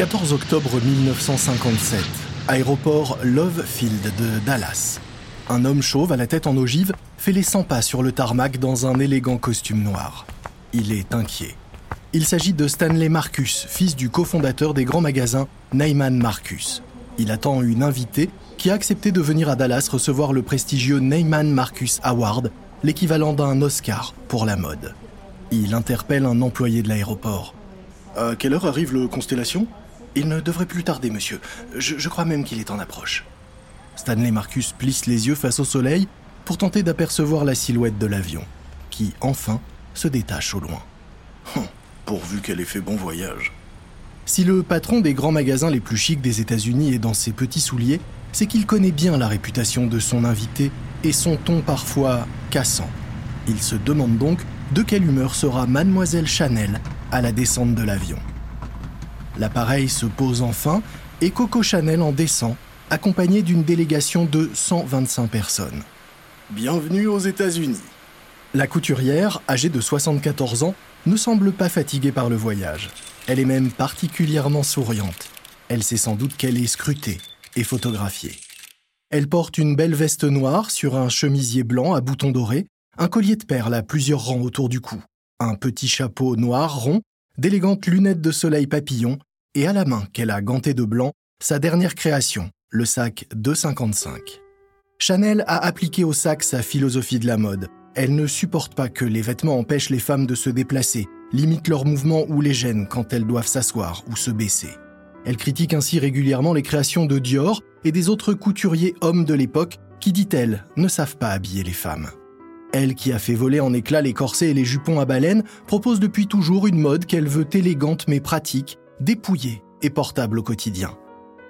14 octobre 1957, aéroport Love Field de Dallas. Un homme chauve à la tête en ogive fait les 100 pas sur le tarmac dans un élégant costume noir. Il est inquiet. Il s'agit de Stanley Marcus, fils du cofondateur des grands magasins Neyman Marcus. Il attend une invitée qui a accepté de venir à Dallas recevoir le prestigieux Neyman Marcus Award, l'équivalent d'un Oscar pour la mode. Il interpelle un employé de l'aéroport. À quelle heure arrive le Constellation? Il ne devrait plus tarder, monsieur. Je, je crois même qu'il est en approche. Stanley Marcus plisse les yeux face au soleil pour tenter d'apercevoir la silhouette de l'avion, qui, enfin, se détache au loin. Hum, pourvu qu'elle ait fait bon voyage. Si le patron des grands magasins les plus chics des États-Unis est dans ses petits souliers, c'est qu'il connaît bien la réputation de son invité et son ton parfois cassant. Il se demande donc de quelle humeur sera mademoiselle Chanel à la descente de l'avion. L'appareil se pose enfin et Coco Chanel en descend, accompagné d'une délégation de 125 personnes. Bienvenue aux États-Unis. La couturière, âgée de 74 ans, ne semble pas fatiguée par le voyage. Elle est même particulièrement souriante. Elle sait sans doute qu'elle est scrutée et photographiée. Elle porte une belle veste noire sur un chemisier blanc à boutons dorés, un collier de perles à plusieurs rangs autour du cou, un petit chapeau noir rond, d'élégantes lunettes de soleil papillon, et à la main qu'elle a ganté de blanc, sa dernière création, le sac 255. Chanel a appliqué au sac sa philosophie de la mode. Elle ne supporte pas que les vêtements empêchent les femmes de se déplacer, limitent leurs mouvements ou les gênent quand elles doivent s'asseoir ou se baisser. Elle critique ainsi régulièrement les créations de Dior et des autres couturiers hommes de l'époque qui, dit-elle, ne savent pas habiller les femmes. Elle qui a fait voler en éclats les corsets et les jupons à baleine propose depuis toujours une mode qu'elle veut élégante mais pratique, dépouillée et portable au quotidien.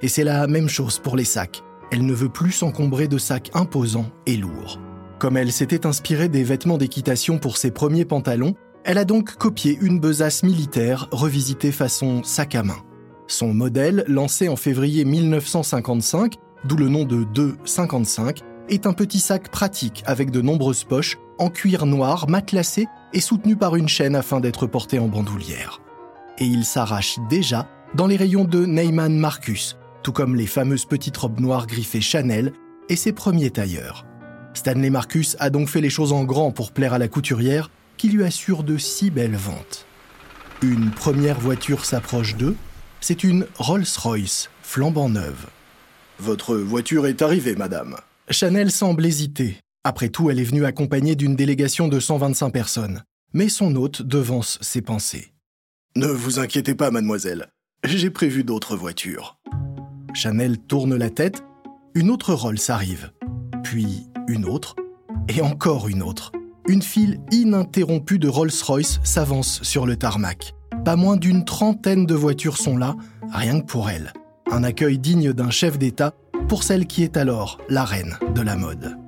Et c'est la même chose pour les sacs. Elle ne veut plus s'encombrer de sacs imposants et lourds. Comme elle s'était inspirée des vêtements d'équitation pour ses premiers pantalons, elle a donc copié une besace militaire revisitée façon sac à main. Son modèle, lancé en février 1955, d'où le nom de 255, est un petit sac pratique avec de nombreuses poches, en cuir noir, matelassé et soutenu par une chaîne afin d'être porté en bandoulière. Et il s'arrache déjà dans les rayons de Neyman Marcus, tout comme les fameuses petites robes noires griffées Chanel et ses premiers tailleurs. Stanley Marcus a donc fait les choses en grand pour plaire à la couturière, qui lui assure de si belles ventes. Une première voiture s'approche d'eux, c'est une Rolls-Royce, flambant neuve. Votre voiture est arrivée, madame. Chanel semble hésiter. Après tout, elle est venue accompagnée d'une délégation de 125 personnes. Mais son hôte devance ses pensées. Ne vous inquiétez pas, mademoiselle. J'ai prévu d'autres voitures. Chanel tourne la tête. Une autre Rolls arrive. Puis une autre. Et encore une autre. Une file ininterrompue de Rolls-Royce s'avance sur le tarmac. Pas moins d'une trentaine de voitures sont là, rien que pour elle. Un accueil digne d'un chef d'État pour celle qui est alors la reine de la mode.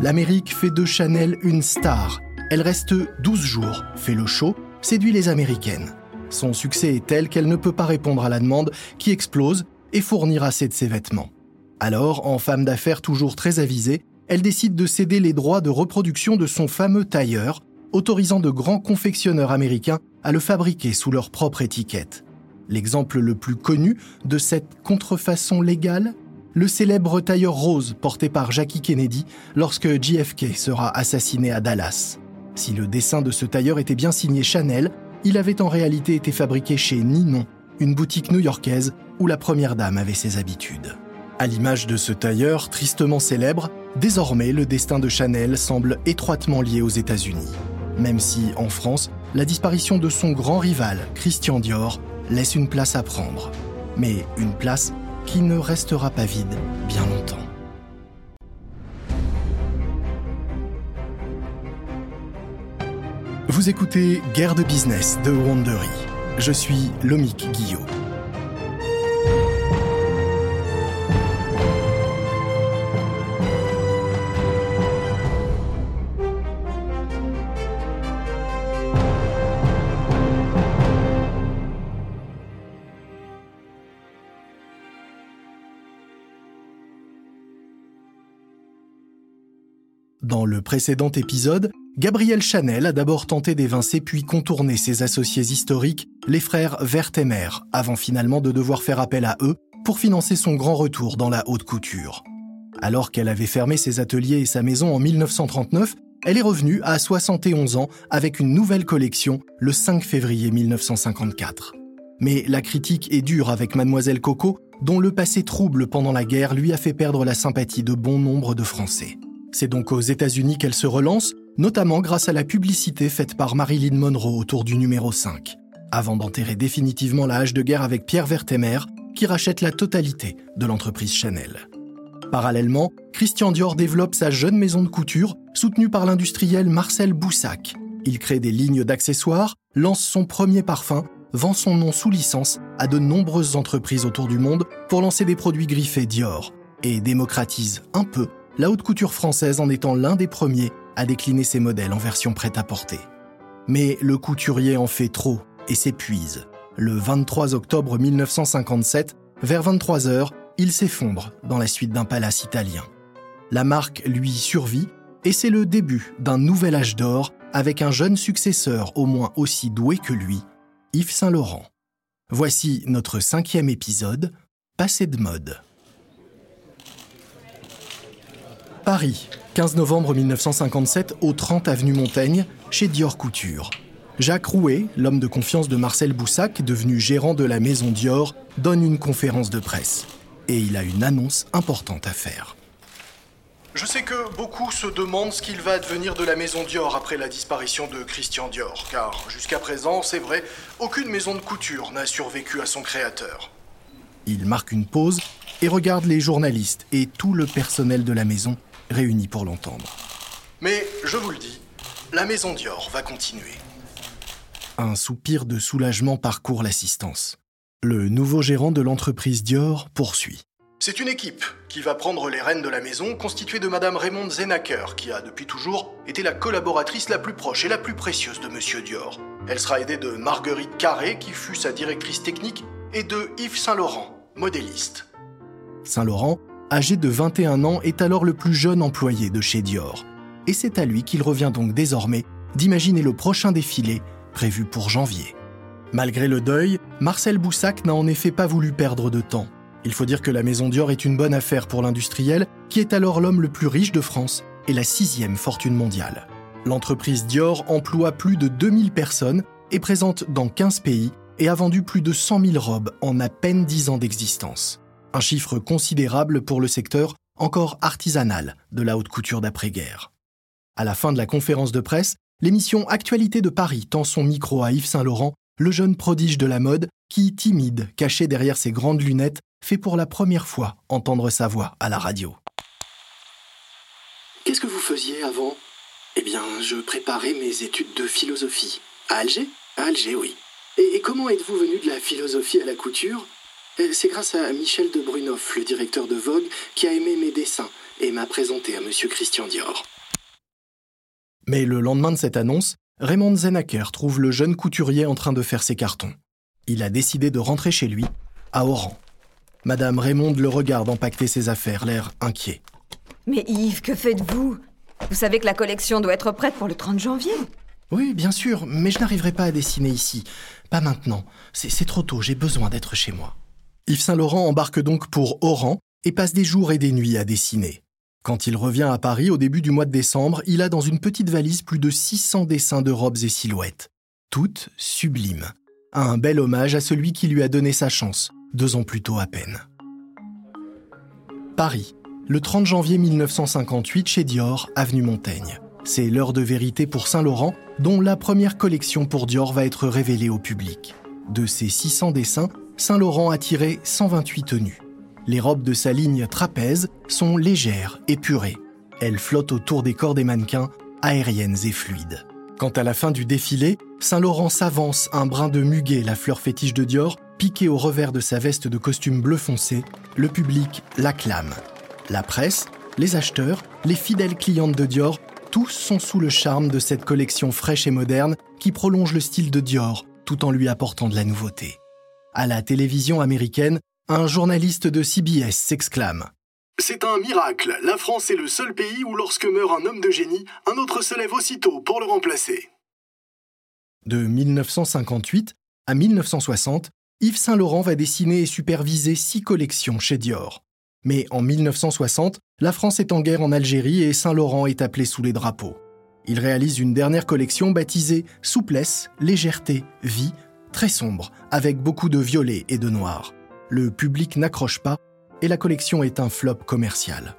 L'Amérique fait de Chanel une star. Elle reste 12 jours, fait le show, séduit les Américaines. Son succès est tel qu'elle ne peut pas répondre à la demande qui explose et fournir assez de ses vêtements. Alors, en femme d'affaires toujours très avisée, elle décide de céder les droits de reproduction de son fameux tailleur autorisant de grands confectionneurs américains à le fabriquer sous leur propre étiquette. L'exemple le plus connu de cette contrefaçon légale? Le célèbre tailleur rose porté par Jackie Kennedy lorsque JFK sera assassiné à Dallas. Si le dessin de ce tailleur était bien signé Chanel, il avait en réalité été fabriqué chez Ninon, une boutique new-yorkaise où la première dame avait ses habitudes. À l'image de ce tailleur tristement célèbre, désormais le destin de Chanel semble étroitement lié aux États-Unis même si, en France, la disparition de son grand rival, Christian Dior, laisse une place à prendre. Mais une place qui ne restera pas vide bien longtemps. Vous écoutez Guerre de business de Wandery. Je suis Lomik Guillot. Précédent épisode, Gabriel Chanel a d'abord tenté d'évincer puis contourner ses associés historiques, les frères Vertemer, avant finalement de devoir faire appel à eux pour financer son grand retour dans la haute couture. Alors qu'elle avait fermé ses ateliers et sa maison en 1939, elle est revenue à 71 ans avec une nouvelle collection le 5 février 1954. Mais la critique est dure avec mademoiselle Coco, dont le passé trouble pendant la guerre lui a fait perdre la sympathie de bon nombre de Français. C'est donc aux États-Unis qu'elle se relance, notamment grâce à la publicité faite par Marilyn Monroe autour du numéro 5, avant d'enterrer définitivement la hache de guerre avec Pierre Vertemer, qui rachète la totalité de l'entreprise Chanel. Parallèlement, Christian Dior développe sa jeune maison de couture, soutenue par l'industriel Marcel Boussac. Il crée des lignes d'accessoires, lance son premier parfum, vend son nom sous licence à de nombreuses entreprises autour du monde pour lancer des produits griffés Dior, et démocratise un peu la haute couture française en étant l'un des premiers à décliner ses modèles en version prête-à-porter. Mais le couturier en fait trop et s'épuise. Le 23 octobre 1957, vers 23 h il s'effondre dans la suite d'un palace italien. La marque lui survit et c'est le début d'un nouvel âge d'or avec un jeune successeur au moins aussi doué que lui, Yves Saint-Laurent. Voici notre cinquième épisode, Passé de mode. Paris, 15 novembre 1957, au 30 avenue Montaigne, chez Dior Couture. Jacques Rouet, l'homme de confiance de Marcel Boussac, devenu gérant de la maison Dior, donne une conférence de presse et il a une annonce importante à faire. Je sais que beaucoup se demandent ce qu'il va advenir de la maison Dior après la disparition de Christian Dior, car jusqu'à présent, c'est vrai, aucune maison de couture n'a survécu à son créateur. Il marque une pause et regarde les journalistes et tout le personnel de la maison réunis pour l'entendre. Mais je vous le dis, la maison Dior va continuer. Un soupir de soulagement parcourt l'assistance. Le nouveau gérant de l'entreprise Dior poursuit. C'est une équipe qui va prendre les rênes de la maison, constituée de Madame Raymond Zenacker, qui a depuis toujours été la collaboratrice la plus proche et la plus précieuse de Monsieur Dior. Elle sera aidée de Marguerite Carré, qui fut sa directrice technique, et de Yves Saint-Laurent, modéliste. Saint-Laurent, âgé de 21 ans, est alors le plus jeune employé de chez Dior. Et c'est à lui qu'il revient donc désormais d'imaginer le prochain défilé prévu pour janvier. Malgré le deuil, Marcel Boussac n'a en effet pas voulu perdre de temps. Il faut dire que la maison Dior est une bonne affaire pour l'industriel, qui est alors l'homme le plus riche de France et la sixième fortune mondiale. L'entreprise Dior emploie plus de 2000 personnes, est présente dans 15 pays et a vendu plus de 100 000 robes en à peine 10 ans d'existence. Un chiffre considérable pour le secteur encore artisanal de la haute couture d'après-guerre. À la fin de la conférence de presse, l'émission Actualité de Paris tend son micro à Yves Saint-Laurent le jeune prodige de la mode qui, timide, caché derrière ses grandes lunettes, fait pour la première fois entendre sa voix à la radio. Qu'est-ce que vous faisiez avant? Eh bien, je préparais mes études de philosophie. À Alger? À Alger, oui. Et, comment êtes-vous venu de la philosophie à la couture? C'est grâce à Michel de Brunoff, le directeur de Vogue, qui a aimé mes dessins et m'a présenté à Monsieur Christian Dior. Mais le lendemain de cette annonce, Raymond Zenacker trouve le jeune couturier en train de faire ses cartons. Il a décidé de rentrer chez lui, à Oran. Madame Raymond le regarde empaqueter ses affaires, l'air inquiet. Mais Yves, que faites-vous? Vous savez que la collection doit être prête pour le 30 janvier Oui, bien sûr, mais je n'arriverai pas à dessiner ici. Pas maintenant. C'est trop tôt, j'ai besoin d'être chez moi. Yves Saint-Laurent embarque donc pour Oran et passe des jours et des nuits à dessiner. Quand il revient à Paris au début du mois de décembre, il a dans une petite valise plus de 600 dessins de robes et silhouettes, toutes sublimes. Un bel hommage à celui qui lui a donné sa chance, deux ans plus tôt à peine. Paris, le 30 janvier 1958 chez Dior, avenue Montaigne. C'est l'heure de vérité pour Saint-Laurent, dont la première collection pour Dior va être révélée au public. De ses 600 dessins, Saint-Laurent a tiré 128 tenues. Les robes de sa ligne trapèze sont légères, épurées. Elles flottent autour des corps des mannequins, aériennes et fluides. Quant à la fin du défilé, Saint-Laurent s'avance un brin de muguet, la fleur fétiche de Dior, piqué au revers de sa veste de costume bleu foncé. Le public l'acclame. La presse, les acheteurs, les fidèles clientes de Dior, tous sont sous le charme de cette collection fraîche et moderne qui prolonge le style de Dior tout en lui apportant de la nouveauté. À la télévision américaine, un journaliste de CBS s'exclame C'est un miracle. La France est le seul pays où lorsque meurt un homme de génie, un autre se lève aussitôt pour le remplacer. De 1958 à 1960, Yves Saint Laurent va dessiner et superviser six collections chez Dior. Mais en 1960, la France est en guerre en Algérie et Saint Laurent est appelé sous les drapeaux. Il réalise une dernière collection baptisée Souplesse, légèreté, vie, très sombre, avec beaucoup de violet et de noir. Le public n'accroche pas et la collection est un flop commercial.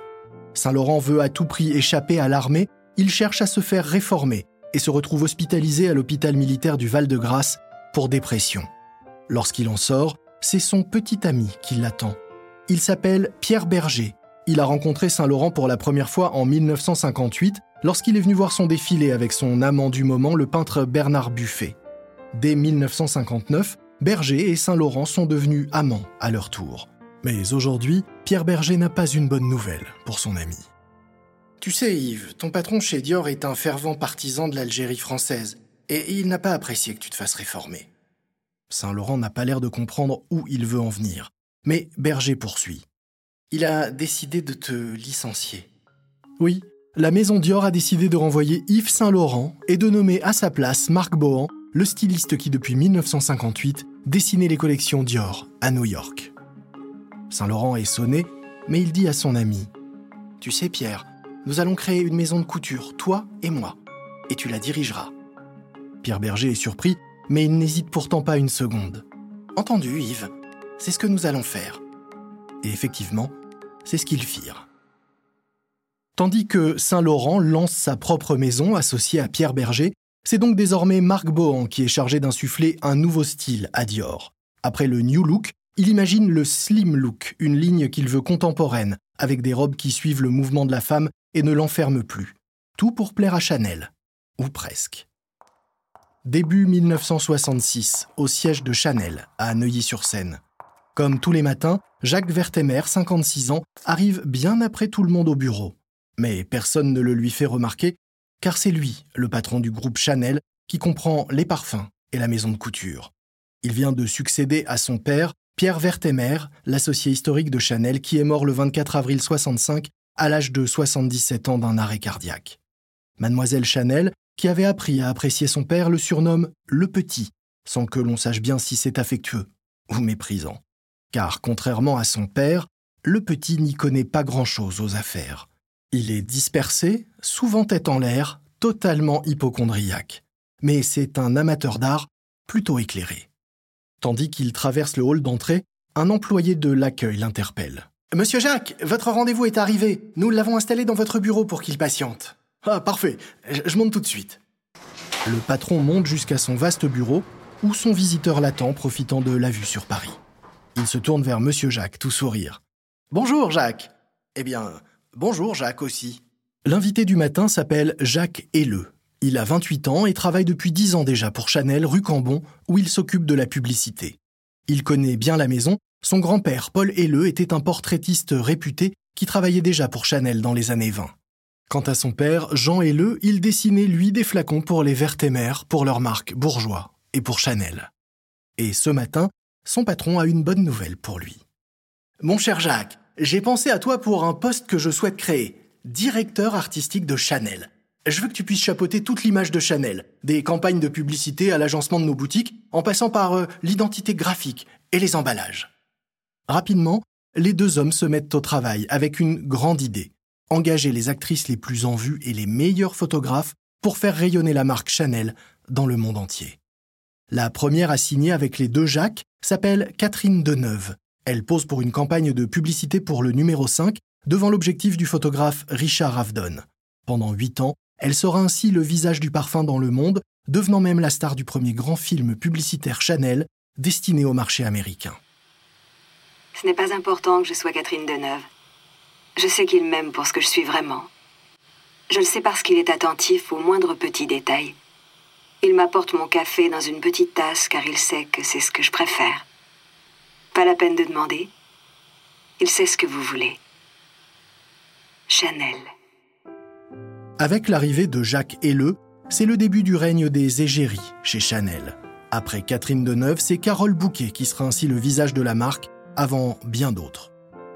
Saint-Laurent veut à tout prix échapper à l'armée, il cherche à se faire réformer et se retrouve hospitalisé à l'hôpital militaire du Val-de-Grâce pour dépression. Lorsqu'il en sort, c'est son petit ami qui l'attend. Il s'appelle Pierre Berger. Il a rencontré Saint-Laurent pour la première fois en 1958 lorsqu'il est venu voir son défilé avec son amant du moment, le peintre Bernard Buffet. Dès 1959, Berger et Saint-Laurent sont devenus amants à leur tour. Mais aujourd'hui, Pierre Berger n'a pas une bonne nouvelle pour son ami. Tu sais, Yves, ton patron chez Dior est un fervent partisan de l'Algérie française, et il n'a pas apprécié que tu te fasses réformer. Saint-Laurent n'a pas l'air de comprendre où il veut en venir, mais Berger poursuit. Il a décidé de te licencier. Oui, la maison Dior a décidé de renvoyer Yves Saint-Laurent et de nommer à sa place Marc Bohan, le styliste qui depuis 1958 dessinait les collections Dior à New York. Saint-Laurent est sonné, mais il dit à son ami Tu sais, Pierre, nous allons créer une maison de couture, toi et moi, et tu la dirigeras. Pierre Berger est surpris, mais il n'hésite pourtant pas une seconde. Entendu, Yves, c'est ce que nous allons faire. Et effectivement, c'est ce qu'ils firent. Tandis que Saint-Laurent lance sa propre maison associée à Pierre Berger, c'est donc désormais Marc Bohan qui est chargé d'insuffler un nouveau style à Dior. Après le New Look, il imagine le Slim Look, une ligne qu'il veut contemporaine, avec des robes qui suivent le mouvement de la femme et ne l'enferment plus. Tout pour plaire à Chanel. Ou presque. Début 1966, au siège de Chanel, à Neuilly-sur-Seine. Comme tous les matins, Jacques Vertemer, 56 ans, arrive bien après tout le monde au bureau. Mais personne ne le lui fait remarquer, car c'est lui, le patron du groupe Chanel, qui comprend les parfums et la maison de couture. Il vient de succéder à son père, Pierre Vertemer, l'associé historique de Chanel, qui est mort le 24 avril 65 à l'âge de 77 ans d'un arrêt cardiaque. Mademoiselle Chanel, qui avait appris à apprécier son père, le surnomme le petit, sans que l'on sache bien si c'est affectueux ou méprisant. Car contrairement à son père, le petit n'y connaît pas grand-chose aux affaires. Il est dispersé, souvent tête en l'air, totalement hypochondriaque. Mais c'est un amateur d'art plutôt éclairé. Tandis qu'il traverse le hall d'entrée, un employé de l'accueil l'interpelle. Monsieur Jacques, votre rendez-vous est arrivé. Nous l'avons installé dans votre bureau pour qu'il patiente. Ah, parfait. Je monte tout de suite. Le patron monte jusqu'à son vaste bureau, où son visiteur l'attend, profitant de la vue sur Paris. Il se tourne vers Monsieur Jacques, tout sourire. Bonjour, Jacques. Eh bien, bonjour, Jacques aussi. L'invité du matin s'appelle Jacques Helleux. Il a 28 ans et travaille depuis 10 ans déjà pour Chanel rue Cambon, où il s'occupe de la publicité. Il connaît bien la maison. Son grand-père, Paul Helleux, était un portraitiste réputé qui travaillait déjà pour Chanel dans les années 20. Quant à son père, Jean Helleux, il dessinait lui des flacons pour les Vertemer, pour leur marque Bourgeois et pour Chanel. Et ce matin, son patron a une bonne nouvelle pour lui. Mon cher Jacques, j'ai pensé à toi pour un poste que je souhaite créer, directeur artistique de Chanel. Je veux que tu puisses chapeauter toute l'image de Chanel, des campagnes de publicité à l'agencement de nos boutiques, en passant par euh, l'identité graphique et les emballages. Rapidement, les deux hommes se mettent au travail avec une grande idée engager les actrices les plus en vue et les meilleurs photographes pour faire rayonner la marque Chanel dans le monde entier. La première à signer avec les deux Jacques s'appelle Catherine Deneuve. Elle pose pour une campagne de publicité pour le numéro 5 devant l'objectif du photographe Richard Avedon. Pendant huit ans, elle sera ainsi le visage du parfum dans le monde, devenant même la star du premier grand film publicitaire Chanel destiné au marché américain. Ce n'est pas important que je sois Catherine Deneuve. Je sais qu'il m'aime pour ce que je suis vraiment. Je le sais parce qu'il est attentif aux moindres petits détails. Il m'apporte mon café dans une petite tasse car il sait que c'est ce que je préfère. Pas la peine de demander. Il sait ce que vous voulez. Chanel. Avec l'arrivée de Jacques Helleux, c'est le début du règne des égéries chez Chanel. Après Catherine Deneuve, c'est Carole Bouquet qui sera ainsi le visage de la marque, avant bien d'autres.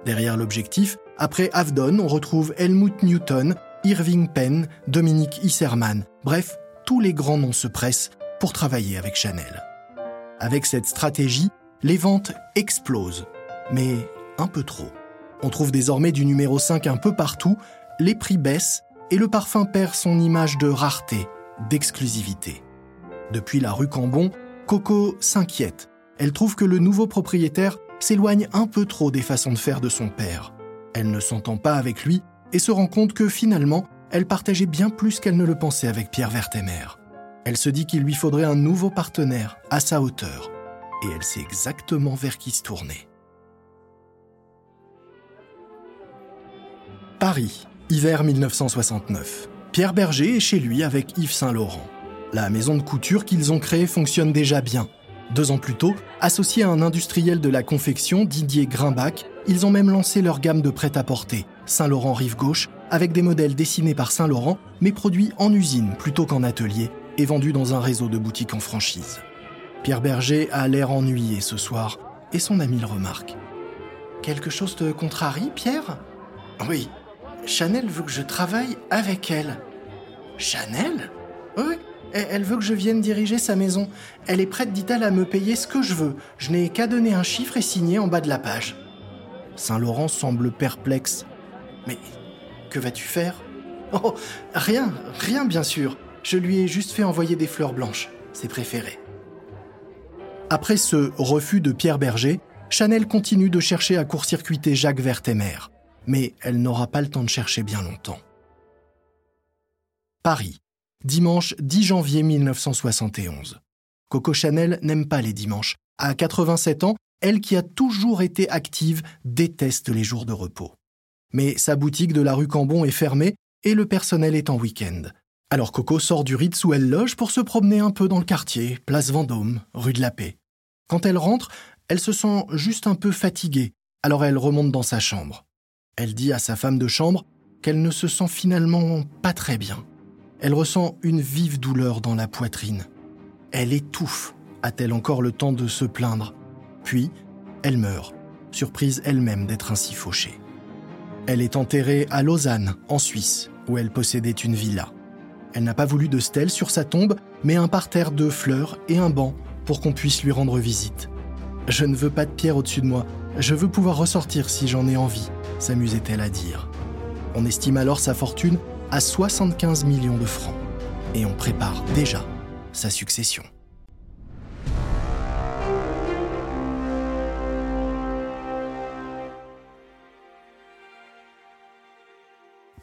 Derrière l'objectif, Après Avdon, on retrouve Helmut Newton, Irving Penn, Dominique Isserman. Bref, tous les grands noms se pressent pour travailler avec Chanel. Avec cette stratégie, les ventes explosent, mais un peu trop. On trouve désormais du numéro 5 un peu partout, les prix baissent et le parfum perd son image de rareté, d'exclusivité. Depuis la rue Cambon, Coco s'inquiète. Elle trouve que le nouveau propriétaire s'éloigne un peu trop des façons de faire de son père. Elle ne s'entend pas avec lui et se rend compte que finalement, elle partageait bien plus qu'elle ne le pensait avec Pierre Vertemer. Elle se dit qu'il lui faudrait un nouveau partenaire à sa hauteur. Et elle sait exactement vers qui se tourner. Paris, hiver 1969. Pierre Berger est chez lui avec Yves Saint-Laurent. La maison de couture qu'ils ont créée fonctionne déjà bien. Deux ans plus tôt, associés à un industriel de la confection, Didier Grimbach, ils ont même lancé leur gamme de prêt-à-porter, Saint-Laurent Rive Gauche, avec des modèles dessinés par Saint-Laurent, mais produits en usine plutôt qu'en atelier, et vendus dans un réseau de boutiques en franchise. Pierre Berger a l'air ennuyé ce soir, et son ami le remarque. Quelque chose te contrarie, Pierre? Oui. Chanel veut que je travaille avec elle. Chanel? Oui, elle veut que je vienne diriger sa maison. Elle est prête, dit-elle, à me payer ce que je veux. Je n'ai qu'à donner un chiffre et signer en bas de la page. Saint-Laurent semble perplexe. Mais que vas-tu faire? Oh, rien, rien bien sûr. Je lui ai juste fait envoyer des fleurs blanches, ses préférées. Après ce refus de Pierre Berger, Chanel continue de chercher à court-circuiter Jacques Vertemer, mais elle n'aura pas le temps de chercher bien longtemps. Paris, dimanche 10 janvier 1971. Coco Chanel n'aime pas les dimanches. À 87 ans, elle qui a toujours été active déteste les jours de repos. Mais sa boutique de la rue Cambon est fermée et le personnel est en week-end. Alors Coco sort du Ritz où elle loge pour se promener un peu dans le quartier, place Vendôme, rue de la Paix. Quand elle rentre, elle se sent juste un peu fatiguée, alors elle remonte dans sa chambre. Elle dit à sa femme de chambre qu'elle ne se sent finalement pas très bien. Elle ressent une vive douleur dans la poitrine. Elle étouffe, a-t-elle encore le temps de se plaindre. Puis, elle meurt, surprise elle-même d'être ainsi fauchée. Elle est enterrée à Lausanne, en Suisse, où elle possédait une villa. Elle n'a pas voulu de stèle sur sa tombe, mais un parterre de fleurs et un banc pour qu'on puisse lui rendre visite. Je ne veux pas de pierre au-dessus de moi, je veux pouvoir ressortir si j'en ai envie, s'amusait-elle à dire. On estime alors sa fortune à 75 millions de francs. Et on prépare déjà sa succession.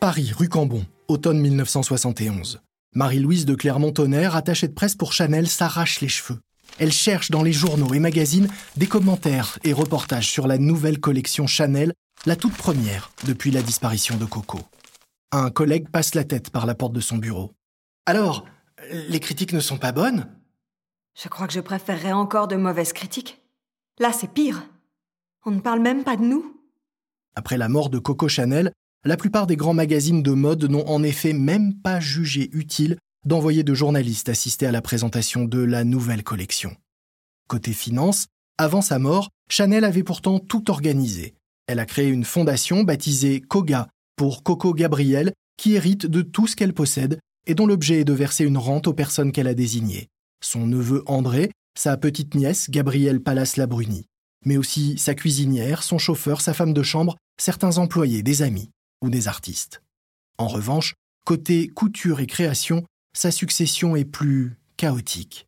Paris, rue Cambon, automne 1971. Marie-Louise de Clermont-Tonnerre, attachée de presse pour Chanel, s'arrache les cheveux. Elle cherche dans les journaux et magazines des commentaires et reportages sur la nouvelle collection Chanel, la toute première depuis la disparition de Coco. Un collègue passe la tête par la porte de son bureau. Alors, les critiques ne sont pas bonnes? Je crois que je préférerais encore de mauvaises critiques. Là, c'est pire. On ne parle même pas de nous. Après la mort de Coco Chanel, la plupart des grands magazines de mode n'ont en effet même pas jugé utile d'envoyer de journalistes assister à la présentation de la nouvelle collection. Côté finance, avant sa mort, Chanel avait pourtant tout organisé. Elle a créé une fondation baptisée Koga pour Coco Gabriel qui hérite de tout ce qu'elle possède et dont l'objet est de verser une rente aux personnes qu'elle a désignées. Son neveu André, sa petite nièce Gabrielle Palas-Labruni, mais aussi sa cuisinière, son chauffeur, sa femme de chambre, certains employés, des amis ou des artistes. En revanche, côté couture et création, sa succession est plus chaotique.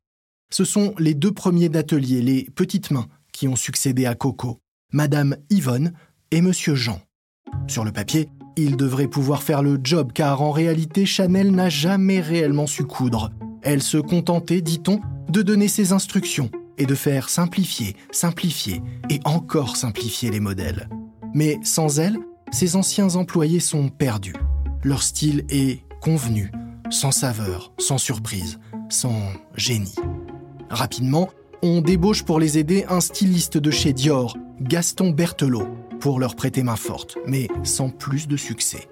Ce sont les deux premiers d'atelier, les petites mains, qui ont succédé à Coco, Madame Yvonne et Monsieur Jean. Sur le papier, ils devraient pouvoir faire le job car en réalité Chanel n'a jamais réellement su coudre. Elle se contentait, dit-on, de donner ses instructions et de faire simplifier, simplifier et encore simplifier les modèles. Mais sans elle, ses anciens employés sont perdus. Leur style est convenu, sans saveur, sans surprise, sans génie. Rapidement, on débauche pour les aider un styliste de chez Dior, Gaston Berthelot, pour leur prêter main forte, mais sans plus de succès.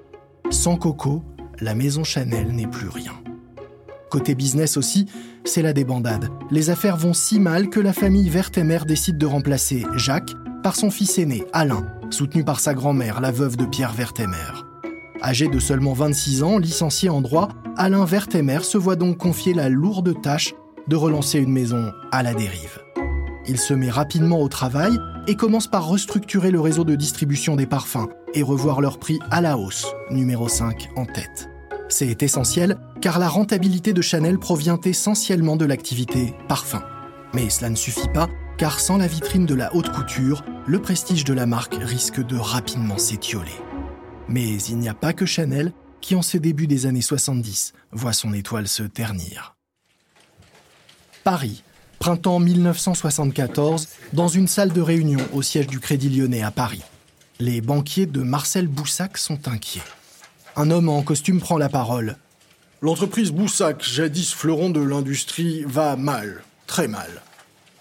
Sans Coco, la maison Chanel n'est plus rien. Côté business aussi, c'est la débandade. Les affaires vont si mal que la famille Vertemer décide de remplacer Jacques par son fils aîné, Alain, soutenu par sa grand-mère, la veuve de Pierre Vertemer. Âgé de seulement 26 ans, licencié en droit, Alain Vertemer se voit donc confier la lourde tâche de relancer une maison à la dérive. Il se met rapidement au travail et commence par restructurer le réseau de distribution des parfums et revoir leur prix à la hausse, numéro 5 en tête. C'est essentiel car la rentabilité de Chanel provient essentiellement de l'activité parfum. Mais cela ne suffit pas car sans la vitrine de la haute couture, le prestige de la marque risque de rapidement s'étioler. Mais il n'y a pas que Chanel qui, en ce début des années 70, voit son étoile se ternir. Paris, printemps 1974, dans une salle de réunion au siège du Crédit Lyonnais à Paris. Les banquiers de Marcel Boussac sont inquiets. Un homme en costume prend la parole. L'entreprise Boussac, jadis fleuron de l'industrie, va mal, très mal.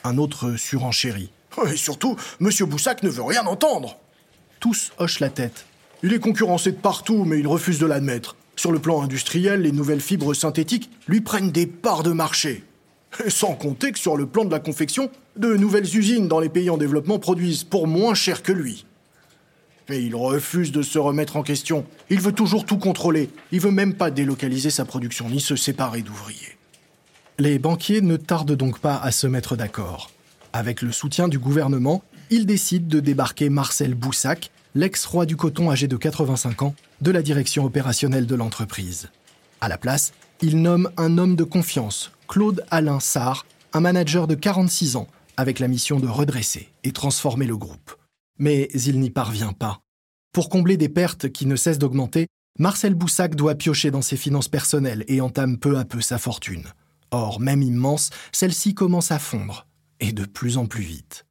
Un autre surenchérit. Et surtout, Monsieur Boussac ne veut rien entendre. Tous hochent la tête. Il est concurrencé de partout, mais il refuse de l'admettre. Sur le plan industriel, les nouvelles fibres synthétiques lui prennent des parts de marché. Sans compter que sur le plan de la confection, de nouvelles usines dans les pays en développement produisent pour moins cher que lui. Mais il refuse de se remettre en question. Il veut toujours tout contrôler. Il veut même pas délocaliser sa production ni se séparer d'ouvriers. Les banquiers ne tardent donc pas à se mettre d'accord. Avec le soutien du gouvernement, ils décident de débarquer Marcel Boussac, l'ex-roi du coton âgé de 85 ans, de la direction opérationnelle de l'entreprise. À la place, il nomme un homme de confiance, Claude Alain Sarr, un manager de 46 ans, avec la mission de redresser et transformer le groupe. Mais il n'y parvient pas. Pour combler des pertes qui ne cessent d'augmenter, Marcel Boussac doit piocher dans ses finances personnelles et entame peu à peu sa fortune. Or, même immense, celle-ci commence à fondre, et de plus en plus vite.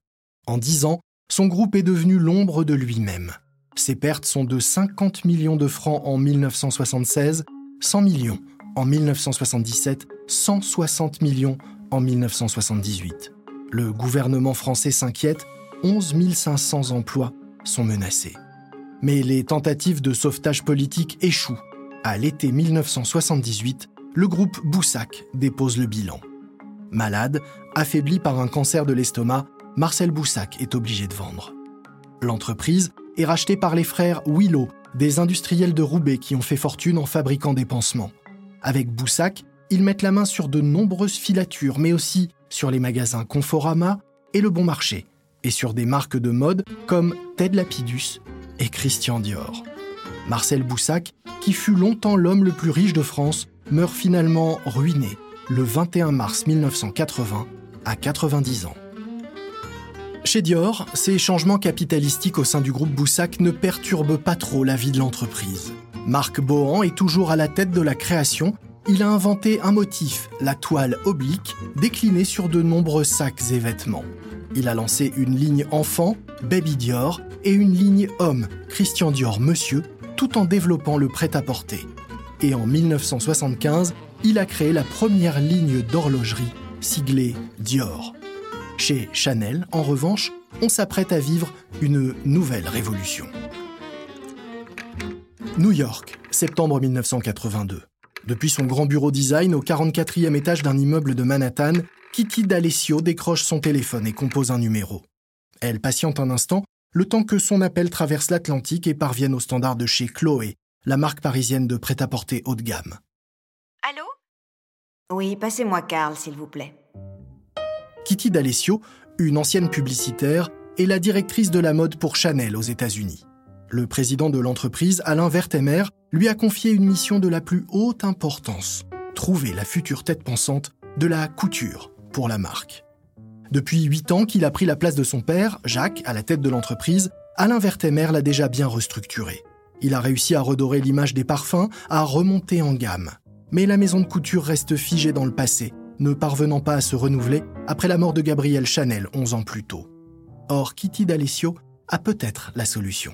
En dix ans, son groupe est devenu l'ombre de lui-même. Ses pertes sont de 50 millions de francs en 1976, 100 millions en 1977, 160 millions en 1978. Le gouvernement français s'inquiète, 11 500 emplois sont menacés. Mais les tentatives de sauvetage politique échouent. À l'été 1978, le groupe Boussac dépose le bilan. Malade, affaibli par un cancer de l'estomac, Marcel Boussac est obligé de vendre. L'entreprise est rachetée par les frères Willow, des industriels de Roubaix qui ont fait fortune en fabriquant des pansements. Avec Boussac, ils mettent la main sur de nombreuses filatures, mais aussi sur les magasins Conforama et Le Bon Marché, et sur des marques de mode comme Ted Lapidus et Christian Dior. Marcel Boussac, qui fut longtemps l'homme le plus riche de France, meurt finalement ruiné le 21 mars 1980 à 90 ans. Chez Dior, ces changements capitalistiques au sein du groupe Boussac ne perturbent pas trop la vie de l'entreprise. Marc Bohan est toujours à la tête de la création. Il a inventé un motif, la toile oblique, déclinée sur de nombreux sacs et vêtements. Il a lancé une ligne enfant, Baby Dior, et une ligne homme, Christian Dior Monsieur, tout en développant le prêt-à-porter. Et en 1975, il a créé la première ligne d'horlogerie, siglée Dior. Chez Chanel, en revanche, on s'apprête à vivre une nouvelle révolution. New York, septembre 1982. Depuis son grand bureau design au 44e étage d'un immeuble de Manhattan, Kitty D'Alessio décroche son téléphone et compose un numéro. Elle patiente un instant, le temps que son appel traverse l'Atlantique et parvienne au standard de chez Chloé, la marque parisienne de prêt-à-porter haut de gamme. Allô? Oui, passez-moi Carl, s'il vous plaît. Kitty D'Alessio, une ancienne publicitaire, est la directrice de la mode pour Chanel aux États-Unis. Le président de l'entreprise, Alain Vertemer, lui a confié une mission de la plus haute importance trouver la future tête pensante de la couture pour la marque. Depuis huit ans qu'il a pris la place de son père, Jacques, à la tête de l'entreprise, Alain Vertemer l'a déjà bien restructuré. Il a réussi à redorer l'image des parfums, à remonter en gamme. Mais la maison de couture reste figée dans le passé, ne parvenant pas à se renouveler après la mort de Gabrielle Chanel 11 ans plus tôt. Or, Kitty D'Alessio a peut-être la solution.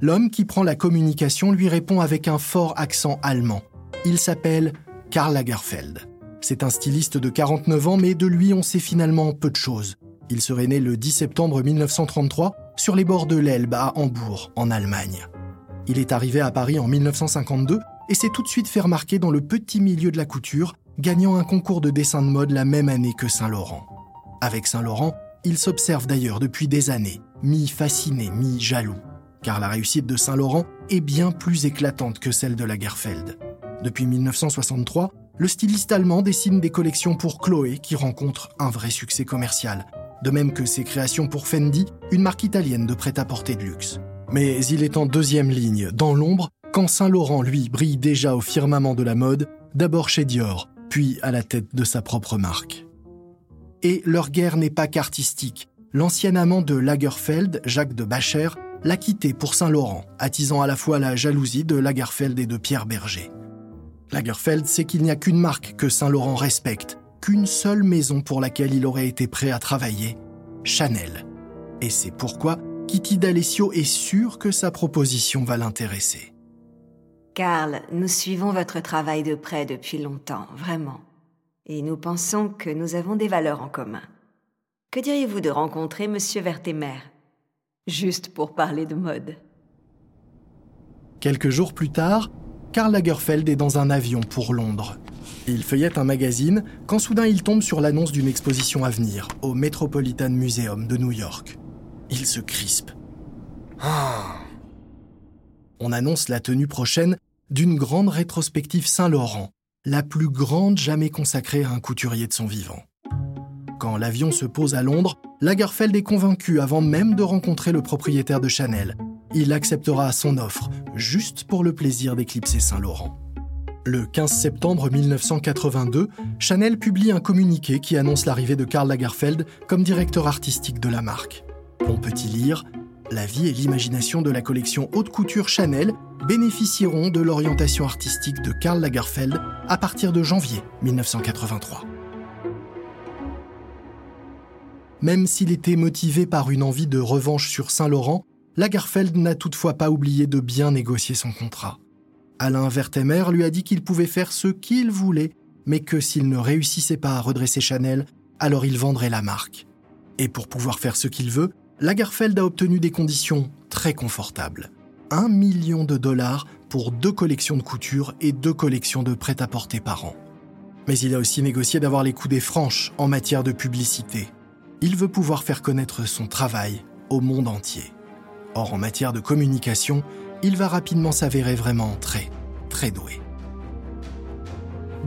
L'homme qui prend la communication lui répond avec un fort accent allemand. Il s'appelle Karl Lagerfeld. C'est un styliste de 49 ans, mais de lui on sait finalement peu de choses. Il serait né le 10 septembre 1933 sur les bords de l'Elbe à Hambourg, en Allemagne. Il est arrivé à Paris en 1952 et s'est tout de suite fait remarquer dans le petit milieu de la couture, gagnant un concours de dessin de mode la même année que Saint-Laurent. Avec Saint-Laurent, il s'observe d'ailleurs depuis des années, mi-fasciné, mi-jaloux. car la réussite de Saint-Laurent est bien plus éclatante que celle de Lagerfeld. Depuis 1963, le styliste allemand dessine des collections pour Chloé qui rencontrent un vrai succès commercial, de même que ses créations pour Fendi, une marque italienne de prêt-à-porter de luxe. Mais il est en deuxième ligne, dans l'ombre, quand Saint-Laurent, lui, brille déjà au firmament de la mode, d'abord chez Dior, puis à la tête de sa propre marque. Et leur guerre n'est pas qu'artistique. L'ancien amant de Lagerfeld, Jacques de Bacher, l'a quitté pour Saint-Laurent, attisant à la fois la jalousie de Lagerfeld et de Pierre Berger. Lagerfeld sait qu'il n'y a qu'une marque que Saint-Laurent respecte, qu'une seule maison pour laquelle il aurait été prêt à travailler, Chanel. Et c'est pourquoi Kitty D'Alessio est sûre que sa proposition va l'intéresser. Karl, nous suivons votre travail de près depuis longtemps, vraiment. Et nous pensons que nous avons des valeurs en commun. Que diriez-vous de rencontrer Monsieur Vertemer Juste pour parler de mode. Quelques jours plus tard, Karl Lagerfeld est dans un avion pour Londres. Il feuillette un magazine quand soudain il tombe sur l'annonce d'une exposition à venir au Metropolitan Museum de New York. Il se crispe. Ah. On annonce la tenue prochaine d'une grande rétrospective Saint-Laurent, la plus grande jamais consacrée à un couturier de son vivant. Quand l'avion se pose à Londres, Lagerfeld est convaincu avant même de rencontrer le propriétaire de Chanel. Il acceptera son offre, juste pour le plaisir d'éclipser Saint-Laurent. Le 15 septembre 1982, Chanel publie un communiqué qui annonce l'arrivée de Karl Lagerfeld comme directeur artistique de la marque. On peut y lire La vie et l'imagination de la collection haute couture Chanel bénéficieront de l'orientation artistique de Karl Lagerfeld à partir de janvier 1983. Même s'il était motivé par une envie de revanche sur Saint-Laurent, Lagerfeld n'a toutefois pas oublié de bien négocier son contrat. Alain Vertemer lui a dit qu'il pouvait faire ce qu'il voulait, mais que s'il ne réussissait pas à redresser Chanel, alors il vendrait la marque. Et pour pouvoir faire ce qu'il veut, Lagerfeld a obtenu des conditions très confortables. Un million de dollars pour deux collections de couture et deux collections de prêt-à-porter par an. Mais il a aussi négocié d'avoir les coups des franches en matière de publicité. Il veut pouvoir faire connaître son travail au monde entier. Or, en matière de communication, il va rapidement s'avérer vraiment très, très doué.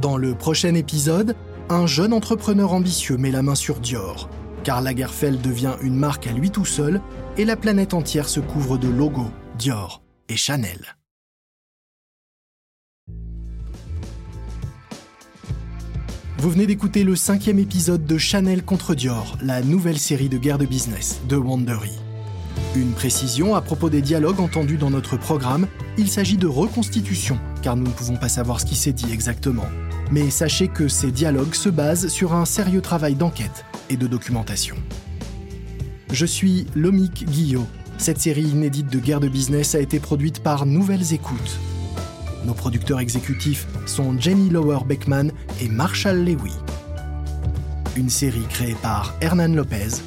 Dans le prochain épisode, un jeune entrepreneur ambitieux met la main sur Dior. Car Lagerfeld devient une marque à lui tout seul et la planète entière se couvre de logos Dior et Chanel. Vous venez d'écouter le cinquième épisode de Chanel contre Dior, la nouvelle série de guerre de business de Wandery. Une précision à propos des dialogues entendus dans notre programme, il s'agit de reconstitution, car nous ne pouvons pas savoir ce qui s'est dit exactement. Mais sachez que ces dialogues se basent sur un sérieux travail d'enquête et de documentation. Je suis Lomik Guillot. Cette série inédite de guerre de business a été produite par Nouvelles Écoutes. Nos producteurs exécutifs sont Jenny Lower Beckman et Marshall Lewy. Une série créée par Hernan Lopez.